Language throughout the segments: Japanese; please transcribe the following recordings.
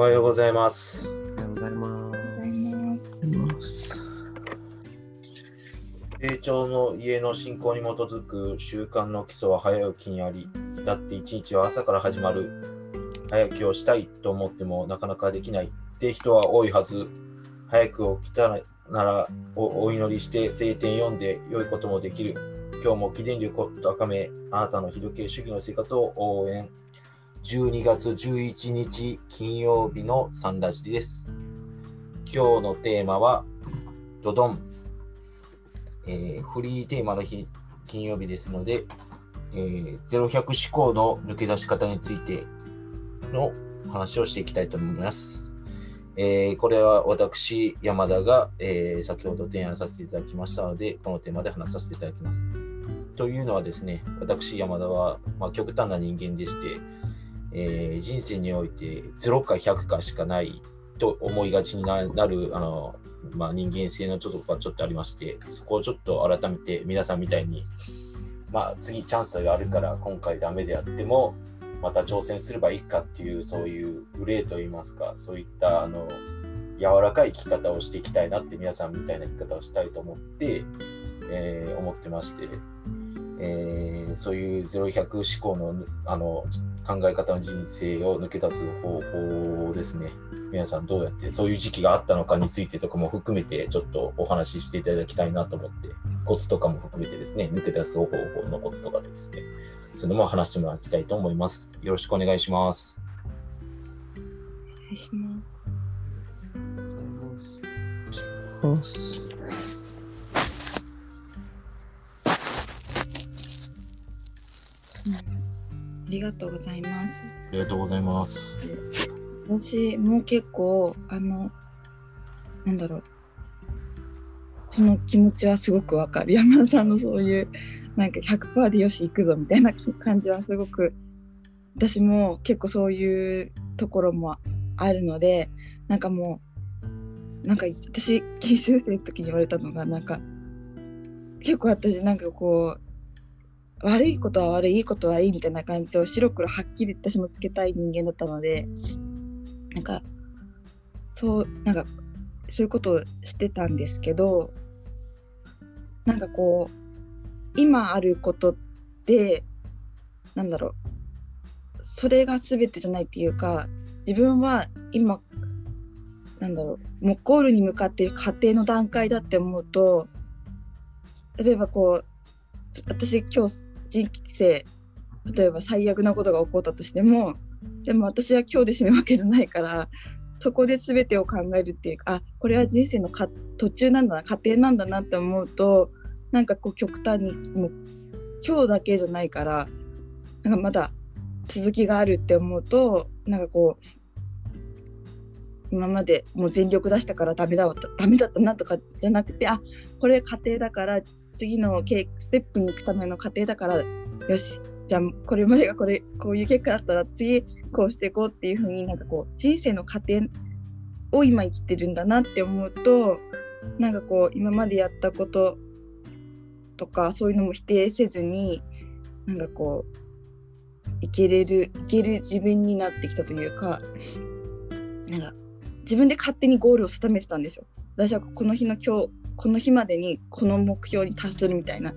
おはようございます。おはようございます。成長の家の信仰に基づく習慣の基礎は早起きにあり、だって一日は朝から始まる。早起きをしたいと思ってもなかなかできないって人は多いはず。早く起きたならおお祈りして聖典読んで良いこともできる。今日も起電力を高め、あなたの非時計主義の生活を応援。12月11日金曜日のサンラジです。今日のテーマは、ドドン。えーフリーテーマの日、金曜日ですので、えー、0100思考の抜け出し方についての話をしていきたいと思います。えーこれは私、山田が、えー先ほど提案させていただきましたので、このテーマで話させていただきます。というのはですね、私、山田は、まあ、極端な人間でして、えー人生において0か100かしかないと思いがちになるあの、まあ、人間性のちょっとがちょっとありまして、そこをちょっと改めて皆さんみたいに、まあ、次チャンスがあるから今回ダメであっても、また挑戦すればいいかっていう、そういうグレーといいますか、そういったあの柔らかい生き方をしていきたいなって、皆さんみたいな生き方をしたいと思って、えー思ってまして、えーそういう0100思考のあの考え方の人生を抜け出す方法ですね。皆さんどうやってそういう時期があったのかについてとかも含めてちょっとお話ししていただきたいなと思ってコツとかも含めてですね抜け出す方法のコツとかですねそういうのも話してもらいたいと思いますよろしくお願いしますお願いします。ありがとうございます。ありがとうございます。私も結構あのなんだろう。その気持ちはすごくわかる。山田さんのそういうなんか100%でよし行くぞみたいな感じはすごく私も結構そういうところもあるのでなんかもうなんか私研修生の時に言われたのがなんか結構私なんかこう悪いことは悪いいいことはいいみたいな感じを白黒はっきり私もつけたい人間だったのでなんかそうなんかそういうことをしてたんですけどなんかこう今あることってなんだろうそれが全てじゃないっていうか自分は今なんだろうもうゴールに向かっている過程の段階だって思うと例えばこう私今日人生例えば最悪なことが起こったとしてもでも私は今日で死ぬわけじゃないからそこで全てを考えるっていうかあこれは人生のか途中なんだな過程なんだなって思うとなんかこう極端にもう今日だけじゃないからなんかまだ続きがあるって思うとなんかこう今までもう全力出したからダメだダメだったなとかじゃなくてあこれ過程だから次のけステップに行くための過程だからよしじゃあこれまでがこれこういう結果だったら次こうしていこうっていう風になんかこう人生の過程を今生きてるんだなって思うとなんかこう今までやったこととかそういうのも否定せずになんかこういけれるいける自分になってきたというかなんか自分で勝手にゴールを定めてたんですよ。私はこの日の今日この日までにこの目標に達するみたいな。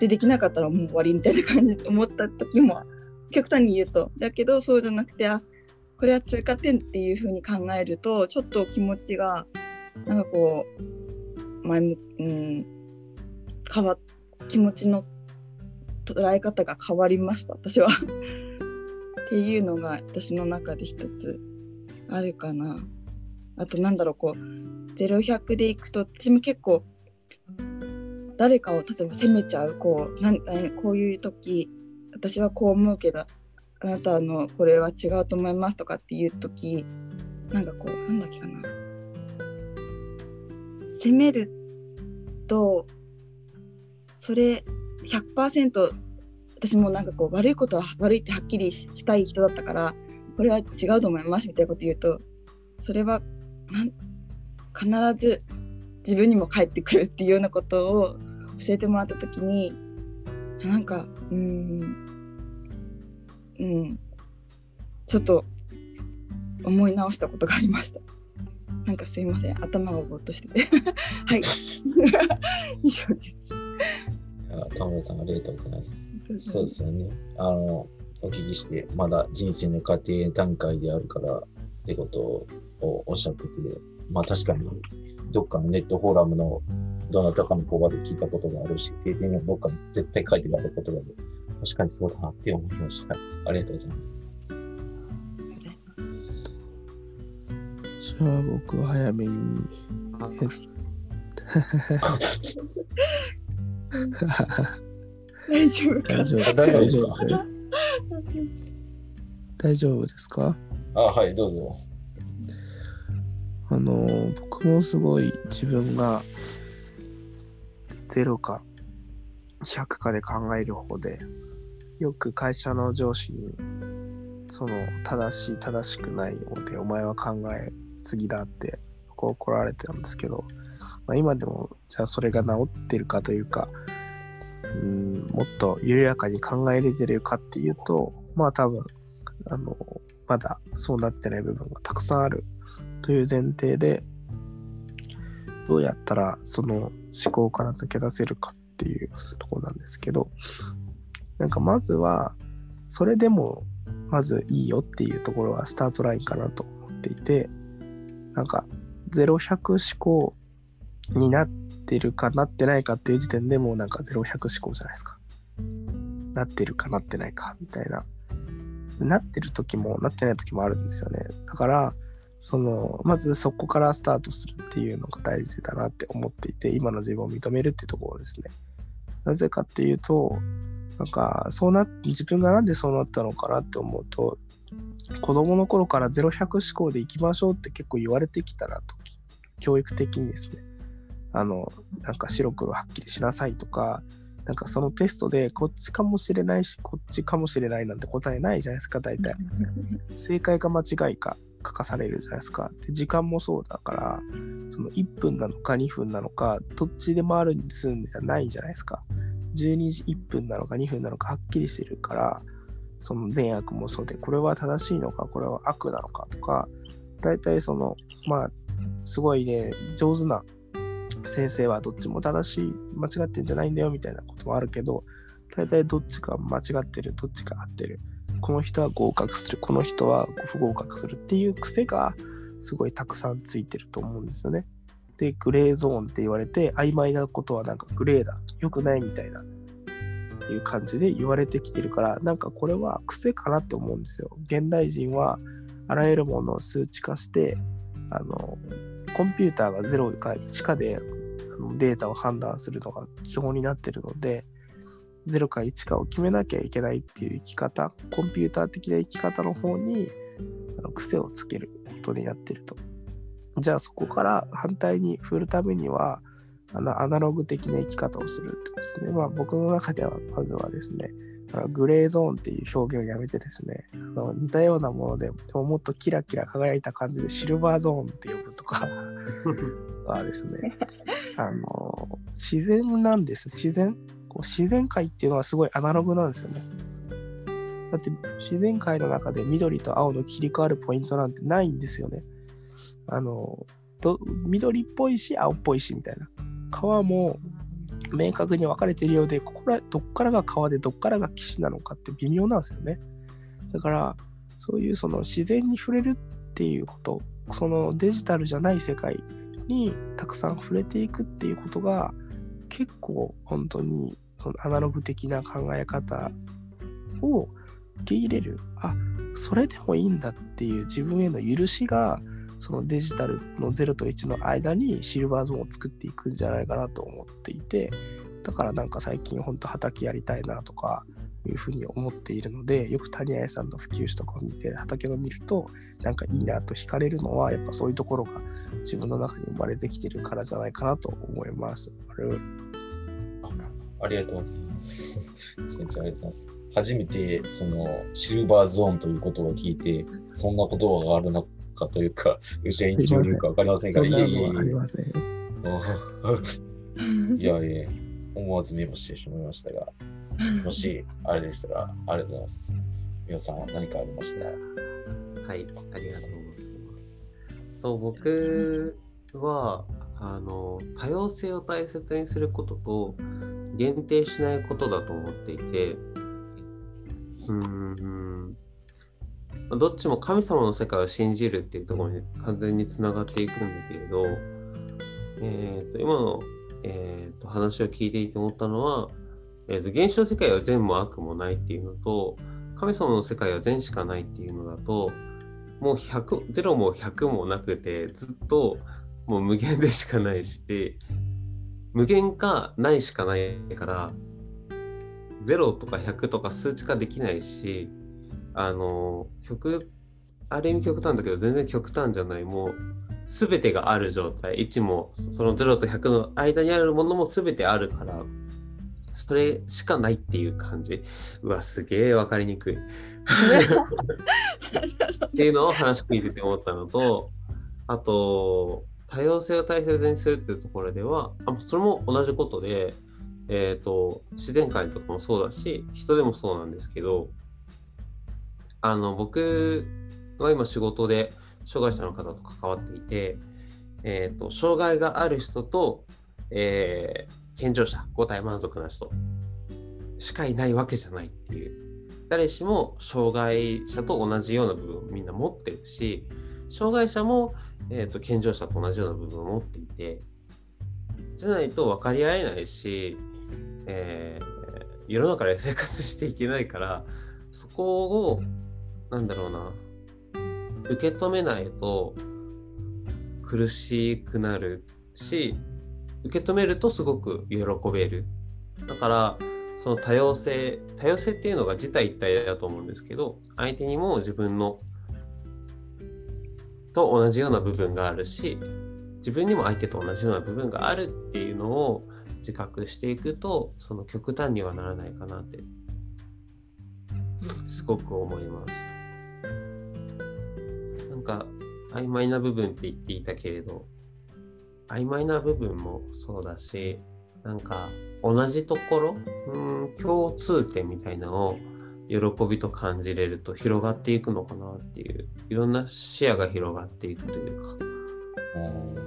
でできなかったらもう終わりみたいな感じで思った時も極端に言うとだけどそうじゃなくてあこれは通過点っていう風に考えるとちょっと気持ちがなんかこう前向うん変わ気持ちの捉え方が変わりました私は。っていうのが私の中で一つあるかな。あとなんだろうこう0100でいくと私も結構誰かを例えば責めちゃうこうなんなんこういう時私はこう思うけどあなたのこれは違うと思いますとかっていう時なんかこうなんだっけかな。責めるとそれ100%私もなんかこう悪いことは悪いってはっきりししたい人だったからこれは違うと思いますみたいなこと言うとそれはなん必ず自分にも返ってくるっていうようなことを教えてもらった時になんかうーんうんちょっと思い直したことがありました。なんかすいません頭がぼーっとしてて はい 以上です。田村さんありがとうございます。そうですよね。あの、お聞きして、まだ人生の過程段階であるからってことをおっしゃってて、まあ確かに、どっかのネットフォーラムのどなたかの言葉で聞いたことがあるし、経験のどっかに絶対書いてある言葉で、確かにそうだなって思いました。ありがとうございます。じゃあ僕は早めに。あ 大丈夫か大丈夫あ大丈夫ですか？大丈夫ですか？あ、はい、どうぞ。あの僕もすごい自分が0か100かで考える方でよく会社の上司にその正しい正しくないのでお前は考えすぎだってこう怒られてたんですけど、まあ、今でもじゃあそれが治ってるかというかうんもっと緩やかに考えれてるかっていうとまあ多分あのまだそうなってない部分がたくさんあるという前提でどうやったらその思考から抜け出せるかっていうとこなんですけどなんかまずはそれでもまずいいよっていうところはスタートラインかなと思っていてなんか0100思考になってるかなってないかっていう時点でもうなんか0100思考じゃないですか。なってるかなってないかみたいななってる時もなってない時もあるんですよね。だからそのまずそこからスタートするっていうのが大事だなって思っていて今の自分を認めるっていうところですね。なぜかっていうとなんかそうな自分がなんでそうなったのかなって思うと子供の頃から0100思考でいきましょうって結構言われてきたなと教育的にですね。あのなんか白黒はっきりしなさいとかなんかそのテストでこっちかもしれないしこっちかもしれないなんて答えないじゃないですか大体。正解か間違いか書かされるじゃないですか。で時間もそうだからその1分なのか2分なのかどっちでもあるんですんじゃないじゃないですか。12時1分なのか2分なのかはっきりしてるからその善悪もそうでこれは正しいのかこれは悪なのかとか大体そのまあすごいね上手な先生はどっちも正しい間違ってんじゃないんだよみたいなこともあるけど大体どっちか間違ってるどっちか合ってるこの人は合格するこの人は不合格するっていう癖がすごいたくさんついてると思うんですよね。でグレーゾーンって言われて曖昧なことはなんかグレーだ良くないみたいないう感じで言われてきてるからなんかこれは癖かなって思うんですよ。現代人はあらゆるものを数値化してあのコンピューターが0か1かであのデータを判断するのが基本になってるので0か1かを決めなきゃいけないっていう生き方コンピューター的な生き方の方にあの癖をつけることになってると。じゃあそこから反対に振るためにはあのアナログ的な生き方をするってことですね。まあ僕の中ではまずはですねグレーゾーンっていう表現をやめてですねあの似たようなものででももっとキラキラ輝いた感じでシルバーゾーンって呼ぶとか はですねあの自然なんです。自然こう自然界っていうのはすごいアナログなんですよね。だって自然界の中で緑と青の切り替わるポイントなんてないんですよね。あのど緑っぽいし青っぽいしみたいな。川も明確に分かれているようでここらどっからが川でどっからが岸なのかって微妙なんですよね。だからそういうその自然に触れるっていうことそのデジタルじゃない世界にたくさん触れていくっていうことが結構本当にそのアナログ的な考え方を受け入れる。あそれでもいいんだっていう自分への許しがそのデジタルの0と1の間にシルバーゾーンを作っていくんじゃないかなと思っていてだからなんか最近本当畑やりたいなとかいうふうに思っているのでよく谷合さんの普及とかを見て畑を見るとなんかいいなと惹かれるのはやっぱそういうところが自分の中に生まれてきてるからじゃないかなと思います。あれありがとうございます。先生ありがとうございます。初めてそのシルバーゾーンという言葉を聞いて、そんな言葉があるのかというか、後ろに聞いてるか分かりませんが、そんないえいえい。え。いやいや、思わずメモしてしまいましたが、もしあれでしたら、ありがとうございます。皆さん何かありました？はい、ありがとうございと僕はあの多様性を大切にすることと限定しないことだと思っていてうーんまあどっちも神様の世界を信じるっていうところに完全につながっていくんだけれど、えー、と今の、えー、と話を聞いていて思ったのは、えー、と現象世界は善も悪もないっていうのと神様の世界は善しかないっていうのだともう100 0も100もなくてずっともう無限でしかないし無限かないしかないから0とか100とか数値化できないしあの極ある意味極端だけど全然極端じゃない。もう全てがある状態。1もその0と100の間にあるものも全てあるからそれしかないっていう感じうわすげえ分かりにくい。っていうのを話聞いてて思ったのとあと多様性を大切にするっていうところではあそれも同じことで、えー、と自然界とかもそうだし人でもそうなんですけどあの僕は今仕事で障害者の方と関わっていて、えー、と障害がある人と、えー健常者5体満足な人しかいないわけじゃないっていう。誰しも障害者と同じような部分をみんな持ってるし障害者も、えーと、健常者と同じような部分を持っていてじゃないと分かり合えないし、えー、世の中で生活していけないからそこをなんだろうな受け止めないと苦しくなるし受け止めるとすごく喜べるだからその多様性多様性っていうのが自体一体だと思うんですけど相手にも自分のと同じような部分があるし自分にも相手と同じような部分があるっていうのを自覚していくとその極端にはならないかなってすごく思います。曖昧な部分って言っていたけれど曖昧な部分もそうだしなんか同じところうん共通点みたいなのを喜びと感じれると広がっていくのかなっていういろんな視野が広がっていくというか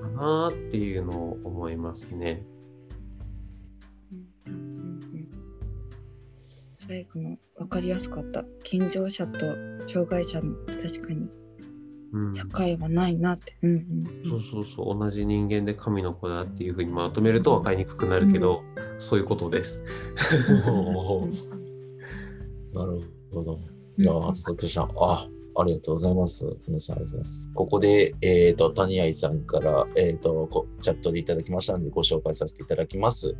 かなっていうのを思いますね。最後の分かりやすかった。健常者と障害者の確かに。うん、境はないなって。うんうんそうそうそう同じ人間で神の子だっていうふうにまとめると分かりにくくなるけど、そういうことです。なるほど。いや、初作さん、あ、ありがとうございます。皆さんありがとうございます。ここで、えっ、と、谷合さんから、えっ、とこ、チャットでいただきましたので、ご紹介させていただきます。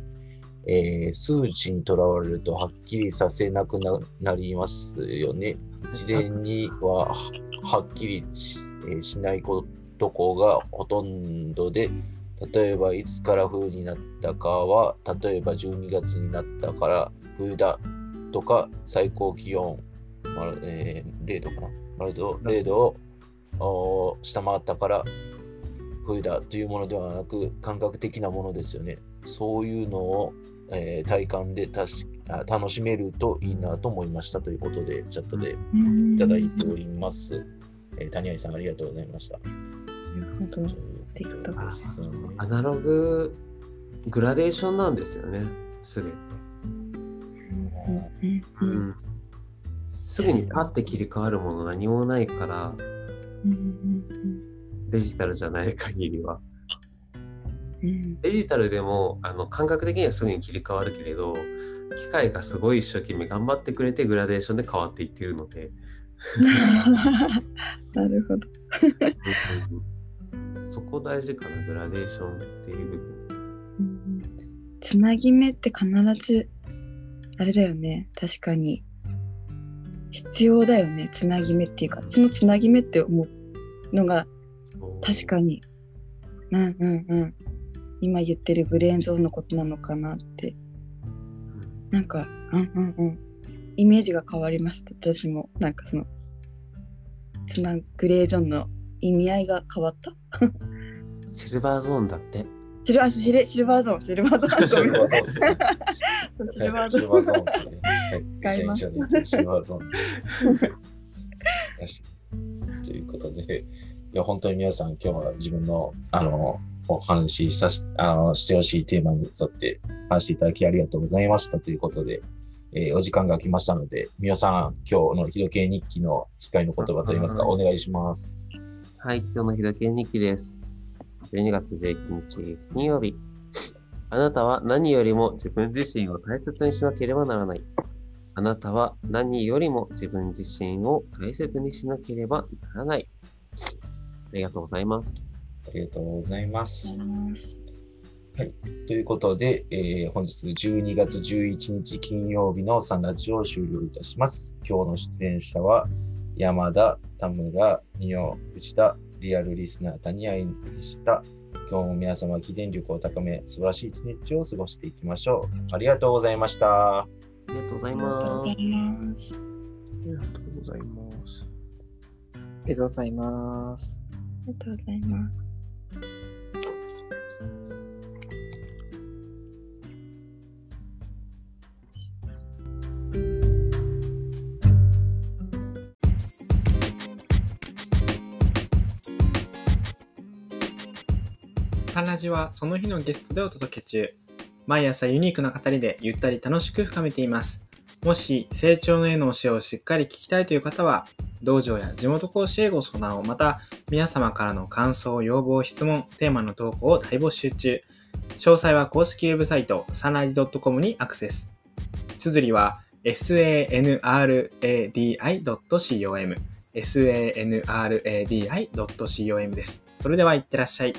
えー数値にとらわれるとはっきりさせなくなりますよね。自然にははっきりし,、えーしないことこがほとんどで、例えばいつから冬になったかは、例えば12月になったから冬だとか、最高気温、まるえー0度かな、まる度0度を下回ったから冬だというものではなく、感覚的なものですよね。そういうのを、えー体感でたしあ楽しめるといいなと思いましたということで、チャットでうん。いただいております。えー谷合さん、ありがとうございました。本当できたあですねアナロググラデーションなんですよねすべて、うんうんうん、すぐにパッて切り替わるもの何もないからデジタルじゃない限りはうん。うんデジタルでもあの感覚的にはすぐに切り替わるけれど機械がすごい一生懸命頑張ってくれてグラデーションで変わっていっているので、なるほど。そこ大事かなグラデーションっていう部分。うん。つなぎ目って必ずあれだよね。確かに。必要だよね。つなぎ目っていうか。そのつなぎ目って思うのが確かに。うんうんうん今言ってるグレーンゾーンのことなのかなって。なんかうんうんうん。イメージが変わりました。私も。なんかそのつなグレーゾーンの意味合いが変わった？シルバーゾーンだって。シルあシルシルバーゾーン。シルバーゾーン。シルバーゾーン。シルバーゾーン。シルバーゾーンってね。はい使いますシルバーゾーン。ということで、いや、本当に皆さん、今日は自分の、あの、お話しさし、あの、してほしいテーマに沿って話していただきありがとうございましたということで、えーお時間が来ましたので、皆さん、今日の日時計日記の光の言葉といいますか、はお願いします。はい、今日の日時計日記です。12月11日金曜日。あなたは何よりも自分自身を大切にしなければならない。あなたは何よりも自分自身を大切にしなければならない。ありがとうございます。ありがとうございます。ということで、えー本日12月11日金曜日のサンラジオを終了いたします。今日の出演者は山田、田村、仁尾、藤田、リアルリスナー、谷愛でした。今日も皆様、記念力を高め、素晴らしい一日を過ごしていきましょう。ありがとうございました。ありがとうございありがとうますござ。います。ありがとうございます。ありがとうございます。ありがとうございます。ジはその日のゲストでお届け中。毎朝ユニークな語りでゆったり楽しく深めています。もし成長の絵の教えをしっかり聞きたいという方は、道場や地元講師へご相談を、また皆様からの感想、要望、質問、テーマの投稿を大募集中。詳細は公式ウェブサイト、サナリ .com にアクセス。綴りは sanradi.com sanradi.com です。それではいってらっしゃい。